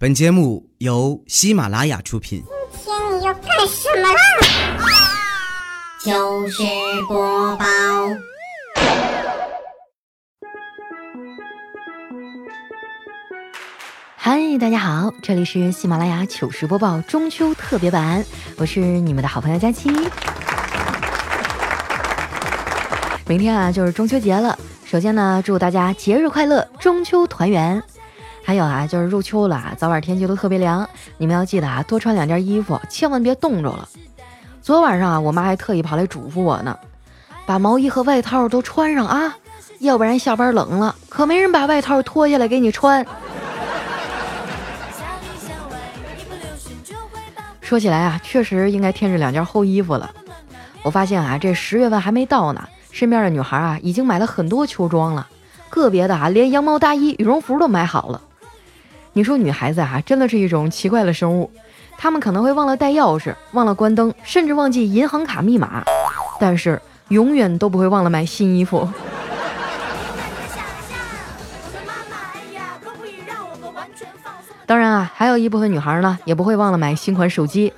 本节目由喜马拉雅出品。今天你要干什么啦？糗事播报，嗨，大家好，这里是喜马拉雅糗事播报中秋特别版，我是你们的好朋友佳期。明天啊就是中秋节了，首先呢祝大家节日快乐，中秋团圆。还有啊，就是入秋了啊，早晚天气都特别凉，你们要记得啊，多穿两件衣服，千万别冻着了。昨晚上啊，我妈还特意跑来嘱咐我呢，把毛衣和外套都穿上啊，要不然下班冷了，可没人把外套脱下来给你穿。说起来啊，确实应该添置两件厚衣服了。我发现啊，这十月份还没到呢，身边的女孩啊，已经买了很多秋装了，个别的啊，连羊毛大衣、羽绒服都买好了。你说女孩子啊，真的是一种奇怪的生物，她们可能会忘了带钥匙，忘了关灯，甚至忘记银行卡密码，但是永远都不会忘了买新衣服。当然啊，还有一部分女孩呢，也不会忘了买新款手机。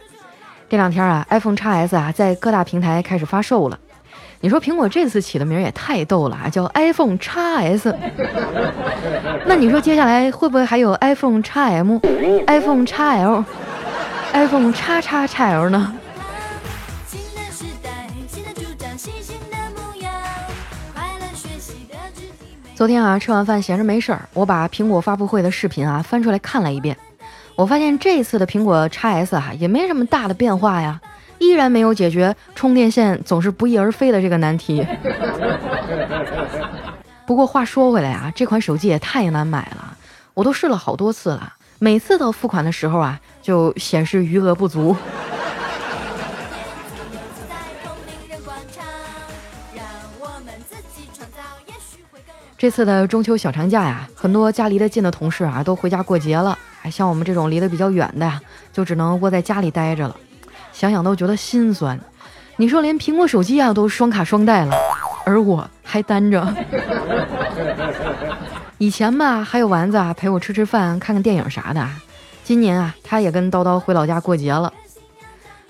这两天啊，iPhone x S 啊，在各大平台开始发售了。你说苹果这次起的名也太逗了啊，叫 iPhone x S。那你说接下来会不会还有 iPhone x M、iPhone x L、iPhone 叉叉 x L 呢？昨天啊，吃完饭闲着没事儿，我把苹果发布会的视频啊翻出来看了一遍。我发现这次的苹果 x S 啊也没什么大的变化呀。依然没有解决充电线总是不翼而飞的这个难题。不过话说回来啊，这款手机也太难买了，我都试了好多次了，每次到付款的时候啊，就显示余额不足。这次的中秋小长假呀，很多家离得近的同事啊都回家过节了，还像我们这种离得比较远的呀，就只能窝在家里待着了。想想都觉得心酸，你说连苹果手机啊都双卡双待了，而我还单着。以前吧，还有丸子啊陪我吃吃饭、看看电影啥的。今年啊，他也跟叨叨回老家过节了。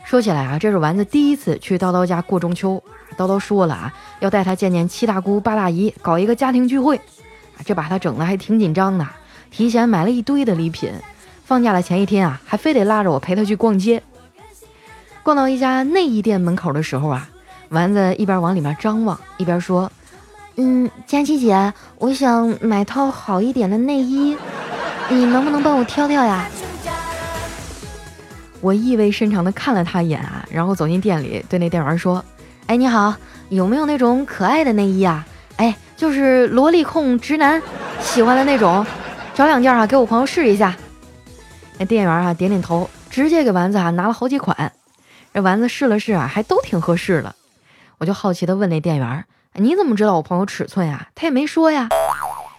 说起来啊，这是丸子第一次去叨叨家过中秋。叨叨说了啊，要带他见见七大姑八大姨，搞一个家庭聚会。这把他整的还挺紧张的，提前买了一堆的礼品。放假的前一天啊，还非得拉着我陪他去逛街。逛到一家内衣店门口的时候啊，丸子一边往里面张望，一边说：“嗯，佳琪姐，我想买套好一点的内衣，你能不能帮我挑挑呀？”我意味深长地看了他一眼啊，然后走进店里，对那店员说：“哎，你好，有没有那种可爱的内衣啊？哎，就是萝莉控直男喜欢的那种，找两件啊，给我朋友试一下。”那店员啊点点头，直接给丸子啊拿了好几款。这丸子试了试啊，还都挺合适的。我就好奇的问那店员：“你怎么知道我朋友尺寸呀？”他也没说呀。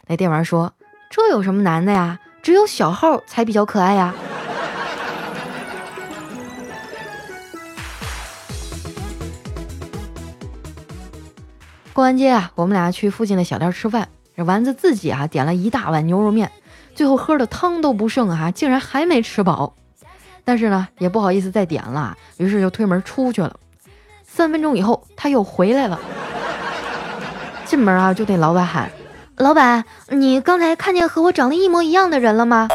那店员说：“这有什么难的呀？只有小号才比较可爱呀。”过完街啊，我们俩去附近的小店吃饭。这丸子自己啊点了一大碗牛肉面，最后喝的汤都不剩啊，竟然还没吃饱。但是呢，也不好意思再点了，于是就推门出去了。三分钟以后，他又回来了。进门啊，就对老板喊：“老板，你刚才看见和我长得一模一样的人了吗？”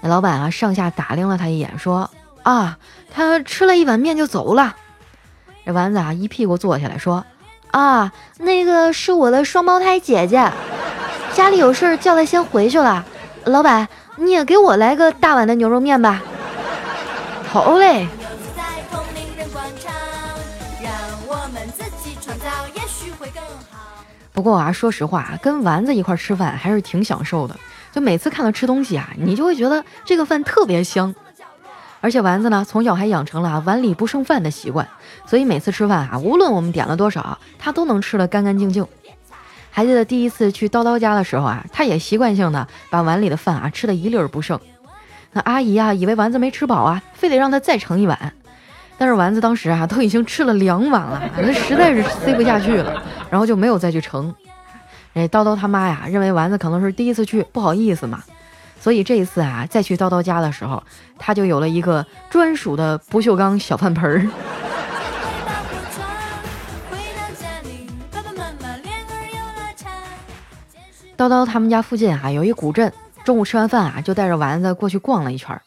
那老板啊，上下打量了他一眼，说：“啊，他吃了一碗面就走了。”这丸子啊，一屁股坐下来说：“啊，那个是我的双胞胎姐姐，家里有事叫她先回去了。老板，你也给我来个大碗的牛肉面吧。”好嘞。不过啊，说实话，跟丸子一块吃饭还是挺享受的。就每次看到吃东西啊，你就会觉得这个饭特别香。而且丸子呢，从小还养成了碗里不剩饭的习惯，所以每次吃饭啊，无论我们点了多少，他都能吃得干干净净。还记得第一次去叨叨家的时候啊，他也习惯性的把碗里的饭啊吃得一粒儿不剩。那阿姨啊，以为丸子没吃饱啊，非得让他再盛一碗。但是丸子当时啊，都已经吃了两碗了，那实在是塞不下去了，然后就没有再去盛。哎，叨叨他妈呀，认为丸子可能是第一次去，不好意思嘛，所以这一次啊，再去叨叨家的时候，他就有了一个专属的不锈钢小饭盆儿。叨叨他们家附近啊有一古镇，中午吃完饭啊就带着丸子过去逛了一圈。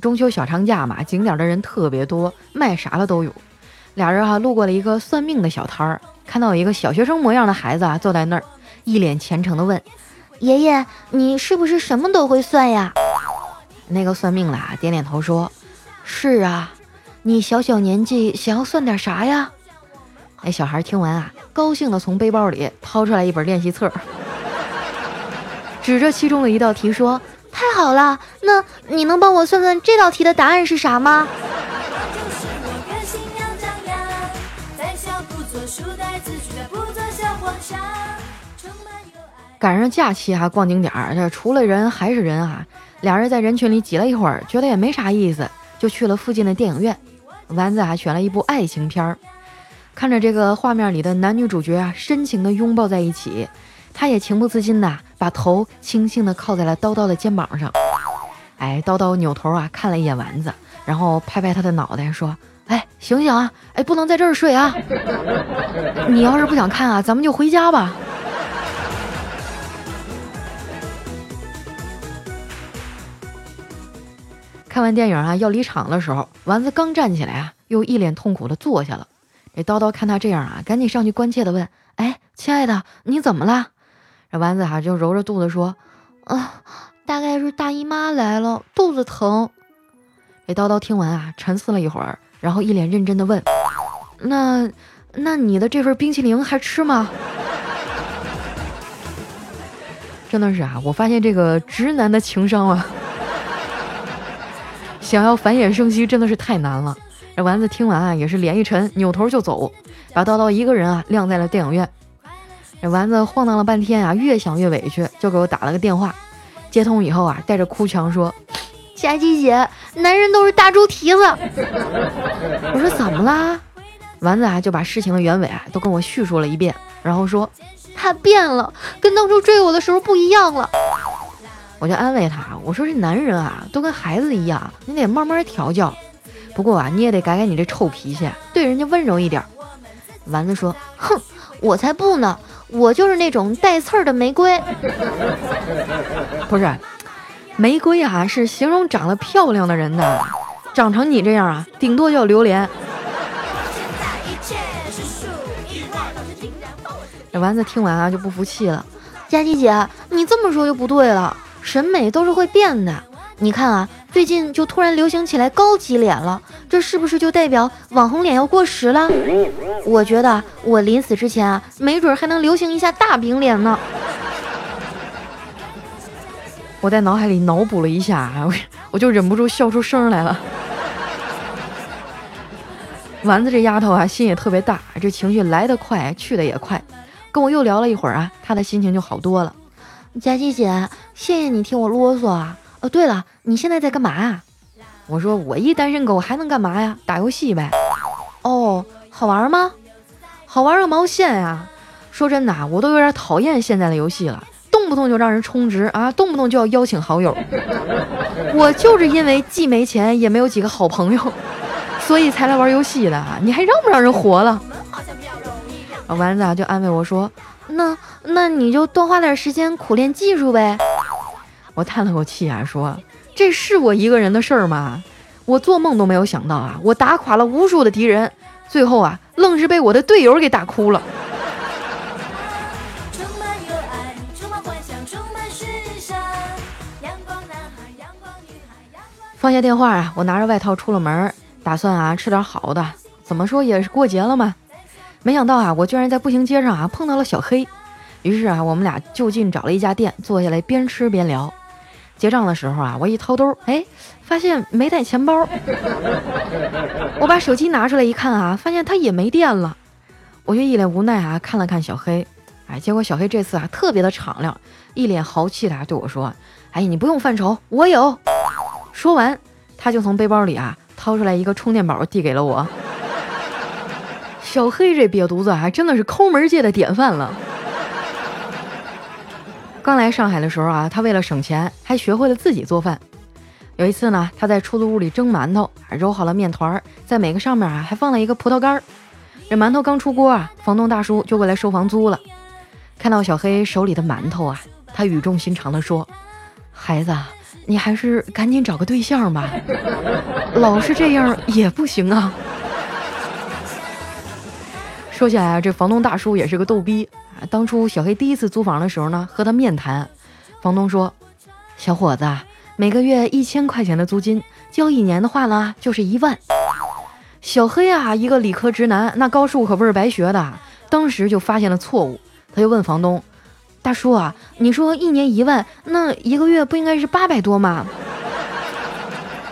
中秋小长假嘛，景点的人特别多，卖啥的都有。俩人哈路过了一个算命的小摊儿，看到有一个小学生模样的孩子啊坐在那儿，一脸虔诚的问：“爷爷，你是不是什么都会算呀？”那个算命的啊点点头说：“是啊，你小小年纪想要算点啥呀？”那小孩听完啊，高兴的从背包里掏出来一本练习册，指着其中的一道题说。太好了，那你能帮我算算这道题的答案是啥吗？赶上假期还逛景点儿，这除了人还是人啊！俩人在人群里挤了一会儿，觉得也没啥意思，就去了附近的电影院。丸子还选了一部爱情片儿，看着这个画面里的男女主角啊，深情的拥抱在一起。他也情不自禁的把头轻轻的靠在了叨叨的肩膀上，哎，叨叨扭头啊看了一眼丸子，然后拍拍他的脑袋说：“哎，醒醒啊，哎，不能在这儿睡啊！你要是不想看啊，咱们就回家吧。”看完电影啊，要离场的时候，丸子刚站起来啊，又一脸痛苦的坐下了。这叨叨看他这样啊，赶紧上去关切的问：“哎，亲爱的，你怎么了？”这丸子哈就揉着肚子说：“啊，大概是大姨妈来了，肚子疼。”这叨叨听完啊，沉思了一会儿，然后一脸认真的问：“那那你的这份冰淇淋还吃吗？”真的是啊，我发现这个直男的情商啊，想要繁衍生息真的是太难了。这丸子听完啊，也是脸一沉，扭头就走，把叨叨一个人啊晾在了电影院。这丸子晃荡了半天啊，越想越委屈，就给我打了个电话。接通以后啊，带着哭腔说：“佳琪姐，男人都是大猪蹄子。”我说怎么啦？丸子啊就把事情的原委啊都跟我叙述了一遍，然后说：“他变了，跟当初追我的时候不一样了。”我就安慰他，我说：“这男人啊都跟孩子一样，你得慢慢调教。不过啊，你也得改改你这臭脾气，对人家温柔一点。”丸子说：“哼，我才不呢。”我就是那种带刺儿的玫瑰，不是，玫瑰啊，是形容长得漂亮的人的，长成你这样啊，顶多叫榴莲。这丸子听完啊，就不服气了，佳琪姐，你这么说就不对了，审美都是会变的。你看啊，最近就突然流行起来高级脸了，这是不是就代表网红脸要过时了？我觉得我临死之前啊，没准还能流行一下大饼脸呢。我在脑海里脑补了一下，我我就忍不住笑出声来了。丸子这丫头啊，心也特别大，这情绪来得快，去得也快。跟我又聊了一会儿啊，她的心情就好多了。佳琪姐，谢谢你听我啰嗦啊。哦，对了，你现在在干嘛啊？我说我一单身狗还能干嘛呀？打游戏呗。哦，好玩吗？好玩个毛线呀！说真的，我都有点讨厌现在的游戏了，动不动就让人充值啊，动不动就要邀请好友。我就是因为既没钱也没有几个好朋友，所以才来玩游戏的。你还让不让人活了？丸子啊就安慰我说：“那那你就多花点时间苦练技术呗。”我叹了口气啊，说：“这是我一个人的事儿吗？我做梦都没有想到啊！我打垮了无数的敌人，最后啊，愣是被我的队友给打哭了。”放下电话啊，我拿着外套出了门，打算啊吃点好的。怎么说也是过节了嘛。没想到啊，我居然在步行街上啊碰到了小黑。于是啊，我们俩就近找了一家店，坐下来边吃边聊。结账的时候啊，我一掏兜，哎，发现没带钱包。我把手机拿出来一看啊，发现它也没电了。我就一脸无奈啊，看了看小黑，哎，结果小黑这次啊特别的敞亮，一脸豪气的对我说：“哎，你不用犯愁，我有。”说完，他就从背包里啊掏出来一个充电宝，递给了我。小黑这瘪犊子还真的是抠门界的典范了。刚来上海的时候啊，他为了省钱，还学会了自己做饭。有一次呢，他在出租屋里蒸馒头，揉好了面团，在每个上面啊还放了一个葡萄干儿。这馒头刚出锅啊，房东大叔就过来收房租了。看到小黑手里的馒头啊，他语重心长地说：“孩子，你还是赶紧找个对象吧，老是这样也不行啊。”说起来啊，这房东大叔也是个逗逼。当初小黑第一次租房的时候呢，和他面谈，房东说：“小伙子，每个月一千块钱的租金，交一年的话呢，就是一万。”小黑啊，一个理科直男，那高数可不是白学的，当时就发现了错误，他就问房东：“大叔啊，你说一年一万，那一个月不应该是八百多吗？”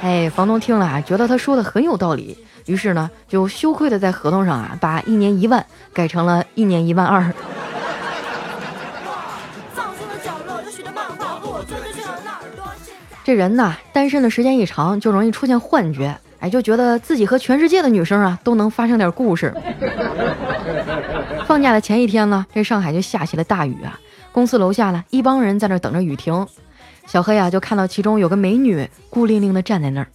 哎，房东听了啊，觉得他说的很有道理。于是呢，就羞愧的在合同上啊，把一年一万改成了一年一万二。这人呐，单身的时间一长，就容易出现幻觉，哎，就觉得自己和全世界的女生啊都能发生点故事。放假的前一天呢，这上海就下起了大雨啊，公司楼下呢，一帮人在那等着雨停。小黑啊，就看到其中有个美女孤零零的站在那儿。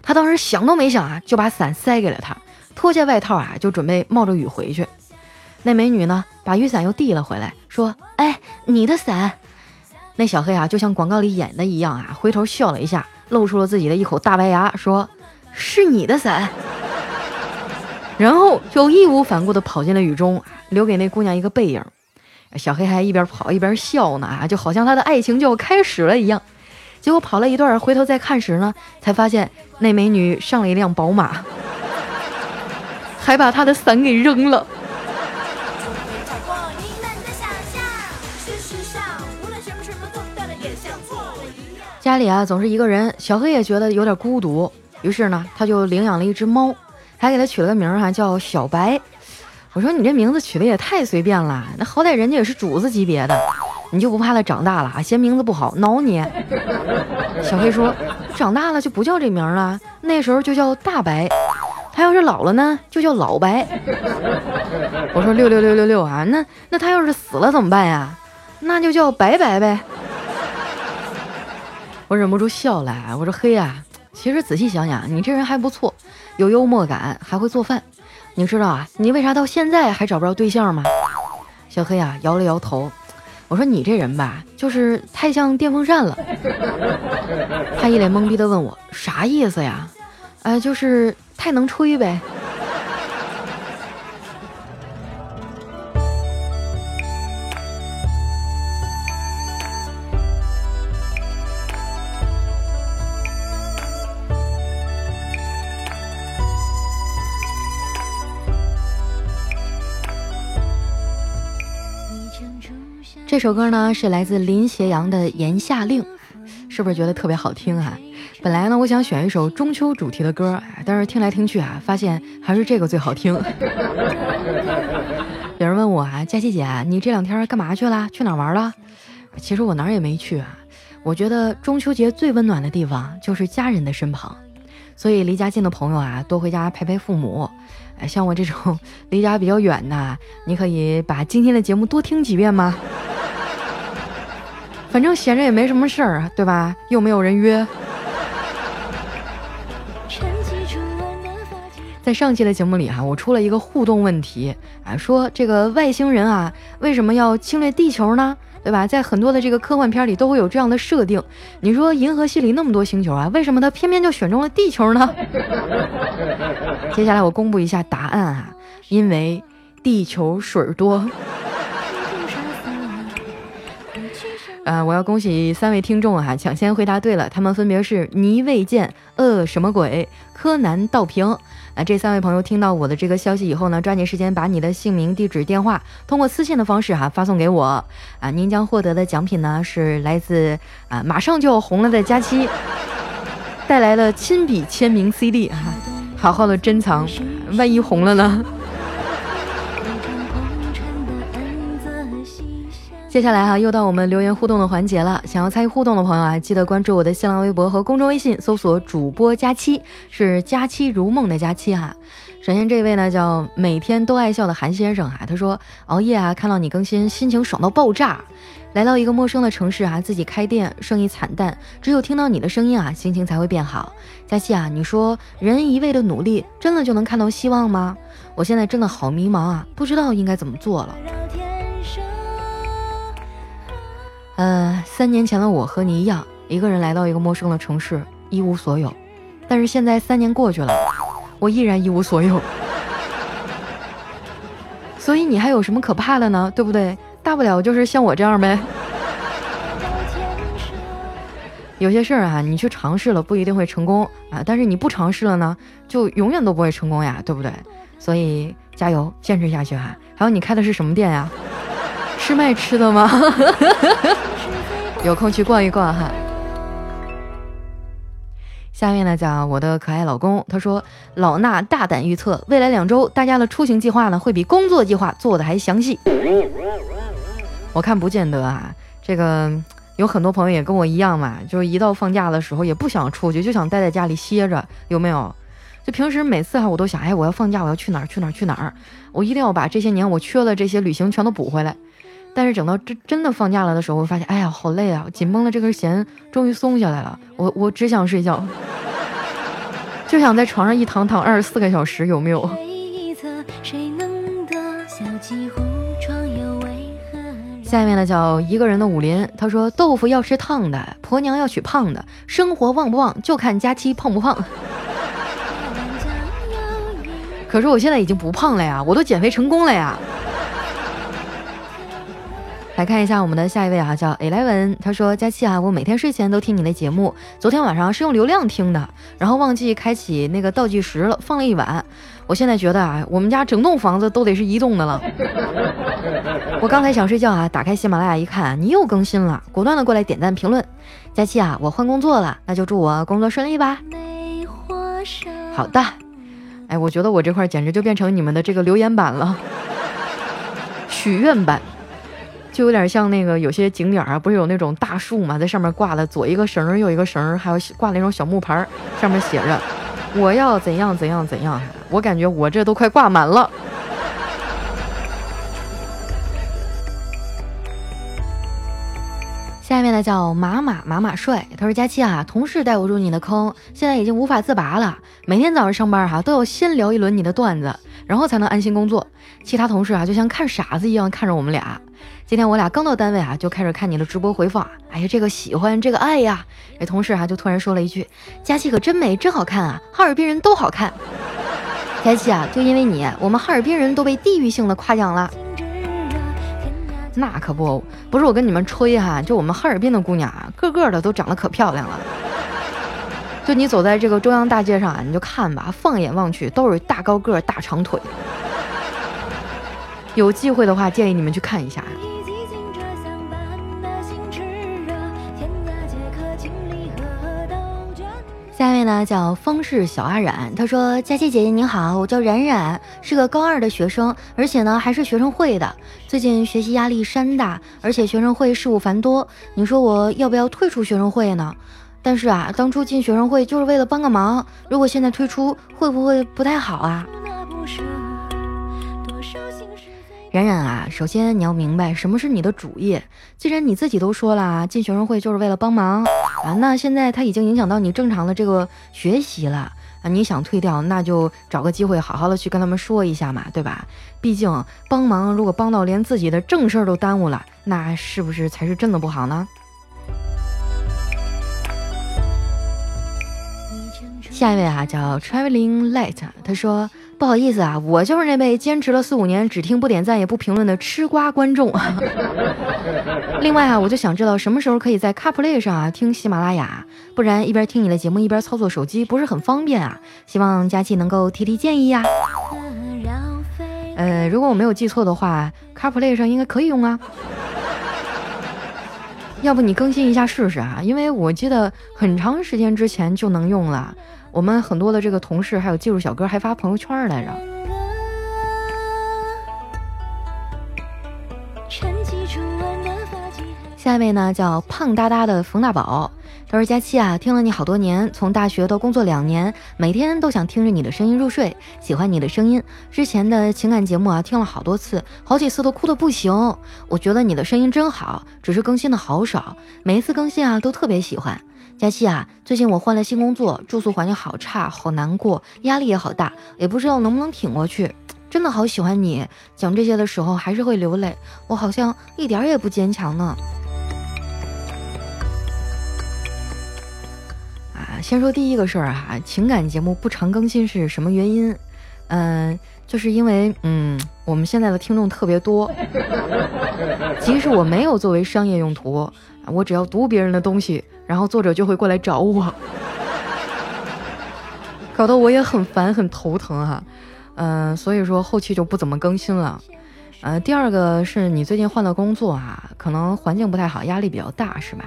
他当时想都没想啊，就把伞塞给了她，脱下外套啊，就准备冒着雨回去。那美女呢，把雨伞又递了回来，说：“哎，你的伞。”那小黑啊，就像广告里演的一样啊，回头笑了一下，露出了自己的一口大白牙，说：“是你的伞。”然后就义无反顾地跑进了雨中，留给那姑娘一个背影。小黑还一边跑一边笑呢，啊，就好像他的爱情就要开始了一样。结果跑了一段，回头再看时呢，才发现那美女上了一辆宝马，还把他的伞给扔了。家里啊总是一个人，小黑也觉得有点孤独，于是呢，他就领养了一只猫，还给它取了个名儿哈，叫小白。我说你这名字取的也太随便了，那好歹人家也是主子级别的。你就不怕它长大了啊？嫌名字不好挠你？小黑说：“长大了就不叫这名了，那时候就叫大白。他要是老了呢，就叫老白。” 我说：“六六六六六啊！那那他要是死了怎么办呀？那就叫白白呗。”我忍不住笑了。我说：“黑呀，其实仔细想想，你这人还不错，有幽默感，还会做饭。你知道啊，你为啥到现在还找不着对象吗？”小黑啊，摇了摇头。我说你这人吧，就是太像电风扇了。他一脸懵逼的问我啥意思呀？哎，就是太能吹呗。这首歌呢是来自林斜阳的《炎夏令》，是不是觉得特别好听啊？本来呢我想选一首中秋主题的歌，但是听来听去啊，发现还是这个最好听。有人问我啊，佳琪姐，你这两天干嘛去了？去哪玩了？其实我哪儿也没去啊。我觉得中秋节最温暖的地方就是家人的身旁，所以离家近的朋友啊，多回家陪陪父母。像我这种 离家比较远的，你可以把今天的节目多听几遍吗？反正闲着也没什么事儿啊，对吧？又没有人约。在上期的节目里哈，我出了一个互动问题啊，说这个外星人啊，为什么要侵略地球呢？对吧？在很多的这个科幻片里都会有这样的设定。你说银河系里那么多星球啊，为什么他偏偏就选中了地球呢？接下来我公布一下答案啊，因为地球水多。呃，我要恭喜三位听众啊，抢先回答对了，他们分别是倪未见、呃什么鬼、柯南道平。那这三位朋友听到我的这个消息以后呢，抓紧时间把你的姓名、地址、电话通过私信的方式哈发送给我啊，您将获得的奖品呢是来自啊马上就要红了的佳期带来的亲笔签名 CD 哈，好好的珍藏，万一红了呢？接下来哈，又到我们留言互动的环节了。想要参与互动的朋友啊，记得关注我的新浪微博和公众微信，搜索主播佳期，是佳期如梦的佳期哈。首先这位呢叫每天都爱笑的韩先生哈，他说熬夜啊，看到你更新，心情爽到爆炸。来到一个陌生的城市啊，自己开店，生意惨淡，只有听到你的声音啊，心情才会变好。佳期啊，你说人一味的努力，真的就能看到希望吗？我现在真的好迷茫啊，不知道应该怎么做了。呃，三年前的我和你一样，一个人来到一个陌生的城市，一无所有。但是现在三年过去了，我依然一无所有。所以你还有什么可怕的呢？对不对？大不了就是像我这样呗。有些事儿啊，你去尝试了不一定会成功啊，但是你不尝试了呢，就永远都不会成功呀，对不对？所以加油，坚持下去哈。还有你开的是什么店呀？是卖吃的吗？有空去逛一逛哈。下面呢讲我的可爱老公，他说老衲大胆预测，未来两周大家的出行计划呢会比工作计划做的还详细。我看不见得啊，这个。有很多朋友也跟我一样嘛，就是一到放假的时候也不想出去，就想待在家里歇着，有没有？就平时每次哈，我都想，哎，我要放假，我要去哪儿去哪儿去哪儿，我一定要把这些年我缺的这些旅行全都补回来。但是等到真真的放假了的时候，我发现，哎呀，好累啊，紧绷的这根弦终于松下来了，我我只想睡觉，就想在床上一躺躺二十四个小时，有没有？下面呢叫一个人的武林，他说豆腐要吃烫的，婆娘要娶胖的，生活旺不旺就看佳期胖不胖。可是我现在已经不胖了呀，我都减肥成功了呀。来看一下我们的下一位啊，叫 Eleven，他说佳期啊，我每天睡前都听你的节目，昨天晚上是用流量听的，然后忘记开启那个倒计时了，放了一晚。我现在觉得啊，我们家整栋房子都得是移动的了。我刚才想睡觉啊，打开喜马拉雅一看，你又更新了，果断的过来点赞评论。佳期啊，我换工作了，那就祝我工作顺利吧。好的，哎，我觉得我这块简直就变成你们的这个留言板了，许愿板，就有点像那个有些景点啊，不是有那种大树嘛，在上面挂了左一个绳儿右一个绳儿，还有挂那种小木牌，上面写着。我要怎样怎样怎样？我感觉我这都快挂满了。下面呢叫马马马马帅，他说：“佳期啊，同事带我入你的坑，现在已经无法自拔了。每天早上上班哈，都要先聊一轮你的段子，然后才能安心工作。其他同事啊，就像看傻子一样看着我们俩。”今天我俩刚到单位啊，就开始看你的直播回放。哎呀，这个喜欢，这个爱呀！这同事啊就突然说了一句：“佳琪可真美，真好看啊！哈尔滨人都好看。”佳琪啊，就因为你，我们哈尔滨人都被地域性的夸奖了。那可不，不是我跟你们吹哈，就我们哈尔滨的姑娘啊，个个的都长得可漂亮了。就你走在这个中央大街上啊，你就看吧，放眼望去都是大高个、大长腿。有机会的话，建议你们去看一下。下一位呢叫方氏小阿冉，他说：“佳琪姐姐您好，我叫冉冉，是个高二的学生，而且呢还是学生会的。最近学习压力山大，而且学生会事务繁多，你说我要不要退出学生会呢？但是啊，当初进学生会就是为了帮个忙，如果现在退出，会不会不太好啊？”冉冉啊，首先你要明白什么是你的主业。既然你自己都说了啊进学生会就是为了帮忙啊，那现在他已经影响到你正常的这个学习了啊，你想退掉，那就找个机会好好的去跟他们说一下嘛，对吧？毕竟帮忙如果帮到连自己的正事儿都耽误了，那是不是才是真的不好呢？下一位啊，叫 Traveling Light，他说。不好意思啊，我就是那位坚持了四五年只听不点赞也不评论的吃瓜观众。另外啊，我就想知道什么时候可以在 CarPlay 上啊听喜马拉雅，不然一边听你的节目一边操作手机不是很方便啊。希望佳琪能够提提建议呀。呃，如果我没有记错的话，CarPlay 上应该可以用啊。要不你更新一下试试啊？因为我记得很长时间之前就能用了。我们很多的这个同事还有技术小哥还发朋友圈来着。下一位呢叫胖哒哒的冯大宝，他说：“佳期啊，听了你好多年，从大学到工作两年，每天都想听着你的声音入睡，喜欢你的声音。之前的情感节目啊，听了好多次，好几次都哭的不行。我觉得你的声音真好，只是更新的好少，每一次更新啊都特别喜欢。佳期啊，最近我换了新工作，住宿环境好差，好难过，压力也好大，也不知道能不能挺过去。真的好喜欢你，讲这些的时候还是会流泪，我好像一点也不坚强呢。”啊先说第一个事儿哈，情感节目不常更新是什么原因？嗯，就是因为嗯，我们现在的听众特别多，即使我没有作为商业用途，我只要读别人的东西，然后作者就会过来找我，搞得我也很烦很头疼哈。嗯，所以说后期就不怎么更新了。呃，第二个是你最近换了工作啊，可能环境不太好，压力比较大是吧？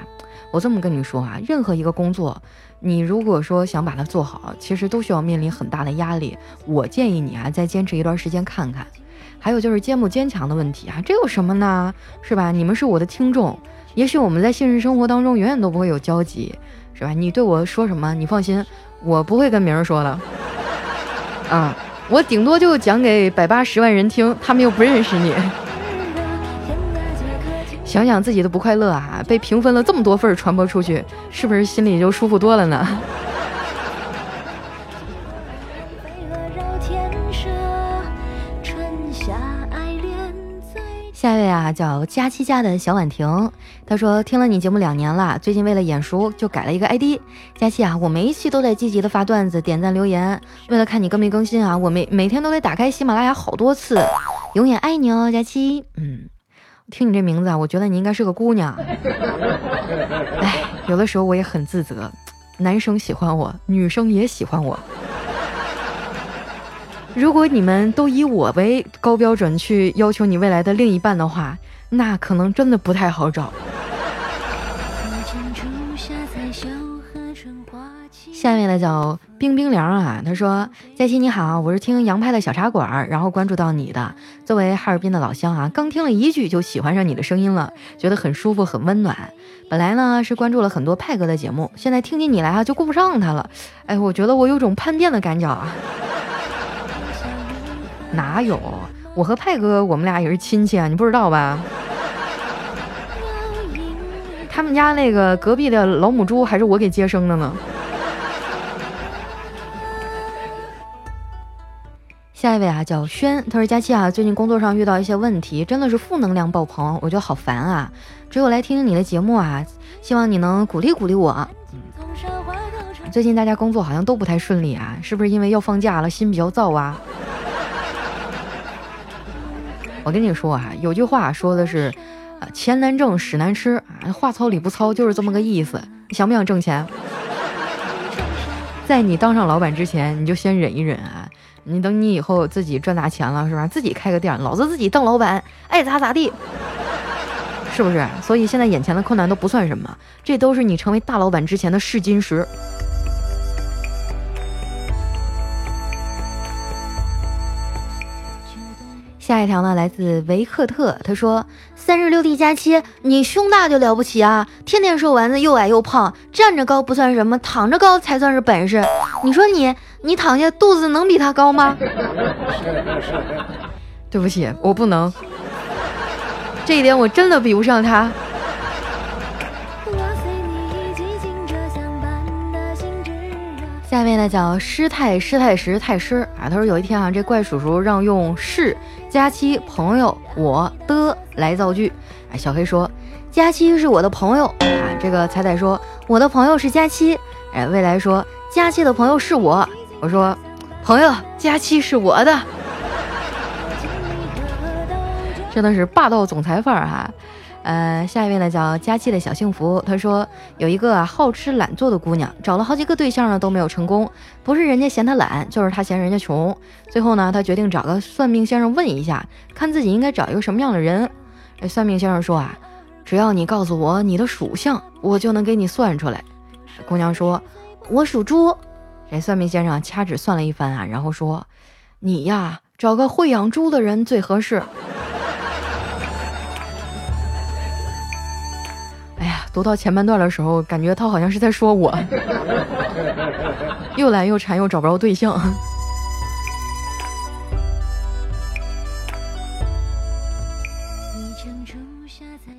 我这么跟你说啊，任何一个工作。你如果说想把它做好，其实都需要面临很大的压力。我建议你啊，再坚持一段时间看看。还有就是坚不坚强的问题啊，这有什么呢？是吧？你们是我的听众，也许我们在现实生活当中永远都不会有交集，是吧？你对我说什么，你放心，我不会跟别人说的。啊，我顶多就讲给百八十万人听，他们又不认识你。想想自己的不快乐啊，被平分了这么多份传播出去，是不是心里就舒服多了呢？下一位啊，叫佳期家的小婉婷，她说听了你节目两年了，最近为了眼熟就改了一个 ID。佳期啊，我每一期都在积极的发段子、点赞、留言，为了看你更没更新啊，我每每天都得打开喜马拉雅好多次，永远爱你哦，佳期，嗯。听你这名字啊，我觉得你应该是个姑娘。哎，有的时候我也很自责，男生喜欢我，女生也喜欢我。如果你们都以我为高标准去要求你未来的另一半的话，那可能真的不太好找。下面的叫冰冰凉啊，他说：“佳琪你好，我是听杨派的小茶馆，然后关注到你的。作为哈尔滨的老乡啊，刚听了一句就喜欢上你的声音了，觉得很舒服很温暖。本来呢是关注了很多派哥的节目，现在听见你来啊就顾不上他了。哎，我觉得我有种叛变的感觉啊。哪有？我和派哥我们俩也是亲戚啊，你不知道吧？他们家那个隔壁的老母猪还是我给接生的呢。”下一位啊，叫轩，他说：“佳期啊，最近工作上遇到一些问题，真的是负能量爆棚，我觉得好烦啊！只有来听听你的节目啊，希望你能鼓励鼓励我。最近大家工作好像都不太顺利啊，是不是因为要放假了，心比较躁啊？我跟你说啊，有句话说的是，啊，钱难挣，屎难吃啊，话糙理不糙，就是这么个意思。你想不想挣钱？在你当上老板之前，你就先忍一忍啊。”你等你以后自己赚大钱了，是吧？自己开个店，老子自己当老板，爱咋咋地，是不是？所以现在眼前的困难都不算什么，这都是你成为大老板之前的试金石。下一条呢，来自维克特，他说：“三十六 D 加七，你胸大就了不起啊！天天瘦丸子，又矮又胖，站着高不算什么，躺着高才算是本事。你说你，你躺下肚子能比他高吗？” 对不起，我不能，这一点我真的比不上他。下面呢叫师太师太石太师啊，他说有一天啊，这怪叔叔让用是佳期朋友我的来造句。哎，小黑说佳期是我的朋友啊，这个彩彩说我的朋友是佳期。哎，未来说佳期的朋友是我，我说朋友佳期是我的，真的是霸道总裁范儿哈。呃，下一位呢叫佳期的小幸福，他说有一个好吃懒做的姑娘，找了好几个对象呢都没有成功，不是人家嫌她懒，就是她嫌人家穷。最后呢，她决定找个算命先生问一下，看自己应该找一个什么样的人。哎，算命先生说啊，只要你告诉我你的属相，我就能给你算出来。姑娘说，我属猪。这算命先生掐指算了一番啊，然后说，你呀找个会养猪的人最合适。读到前半段的时候，感觉他好像是在说我，又懒又馋又找不着对象。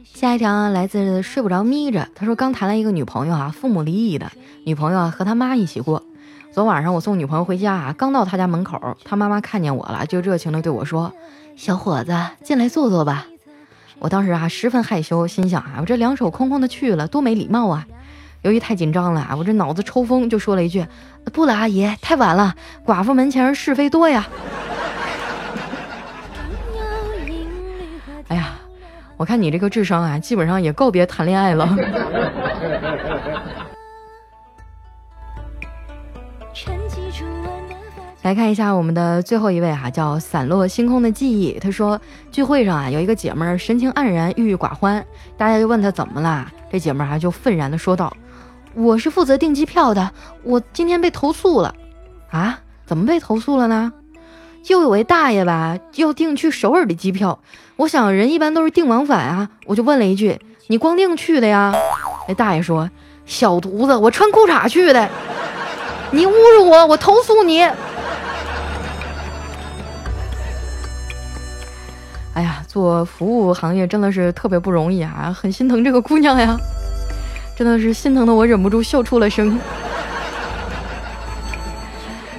下一条来自睡不着眯着，他说刚谈了一个女朋友啊，父母离异的，女朋友啊和他妈一起过。昨晚上我送女朋友回家啊，刚到他家门口，他妈妈看见我了，就热情的对我说：“小伙子，进来坐坐吧。”我当时啊十分害羞，心想啊，我这两手空空的去了，多没礼貌啊！由于太紧张了啊，我这脑子抽风，就说了一句：“不了，阿姨，太晚了，寡妇门前是非多呀。”哎呀，我看你这个智商啊，基本上也告别谈恋爱了。来看一下我们的最后一位哈，叫散落星空的记忆。他说聚会上啊，有一个姐们儿神情黯然，郁郁寡欢。大家就问他怎么了，这姐们儿啊就愤然的说道：“我是负责订机票的，我今天被投诉了。啊？怎么被投诉了呢？就有位大爷吧，要订去首尔的机票。我想人一般都是订往返啊，我就问了一句：你光订去的呀？那大爷说：小犊子，我穿裤衩去的。你侮辱我，我投诉你。”哎呀，做服务行业真的是特别不容易啊，很心疼这个姑娘呀，真的是心疼的我忍不住笑出了声。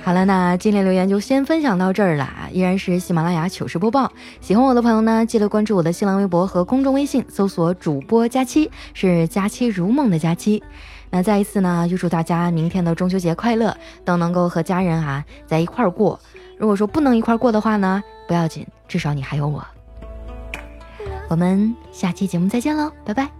好了，那今天留言就先分享到这儿了，依然是喜马拉雅糗事播报。喜欢我的朋友呢，记得关注我的新浪微博和公众微信，搜索主播佳期，是佳期如梦的佳期。那再一次呢，预祝大家明天的中秋节快乐，都能够和家人啊在一块儿过。如果说不能一块儿过的话呢，不要紧，至少你还有我。我们下期节目再见喽，拜拜。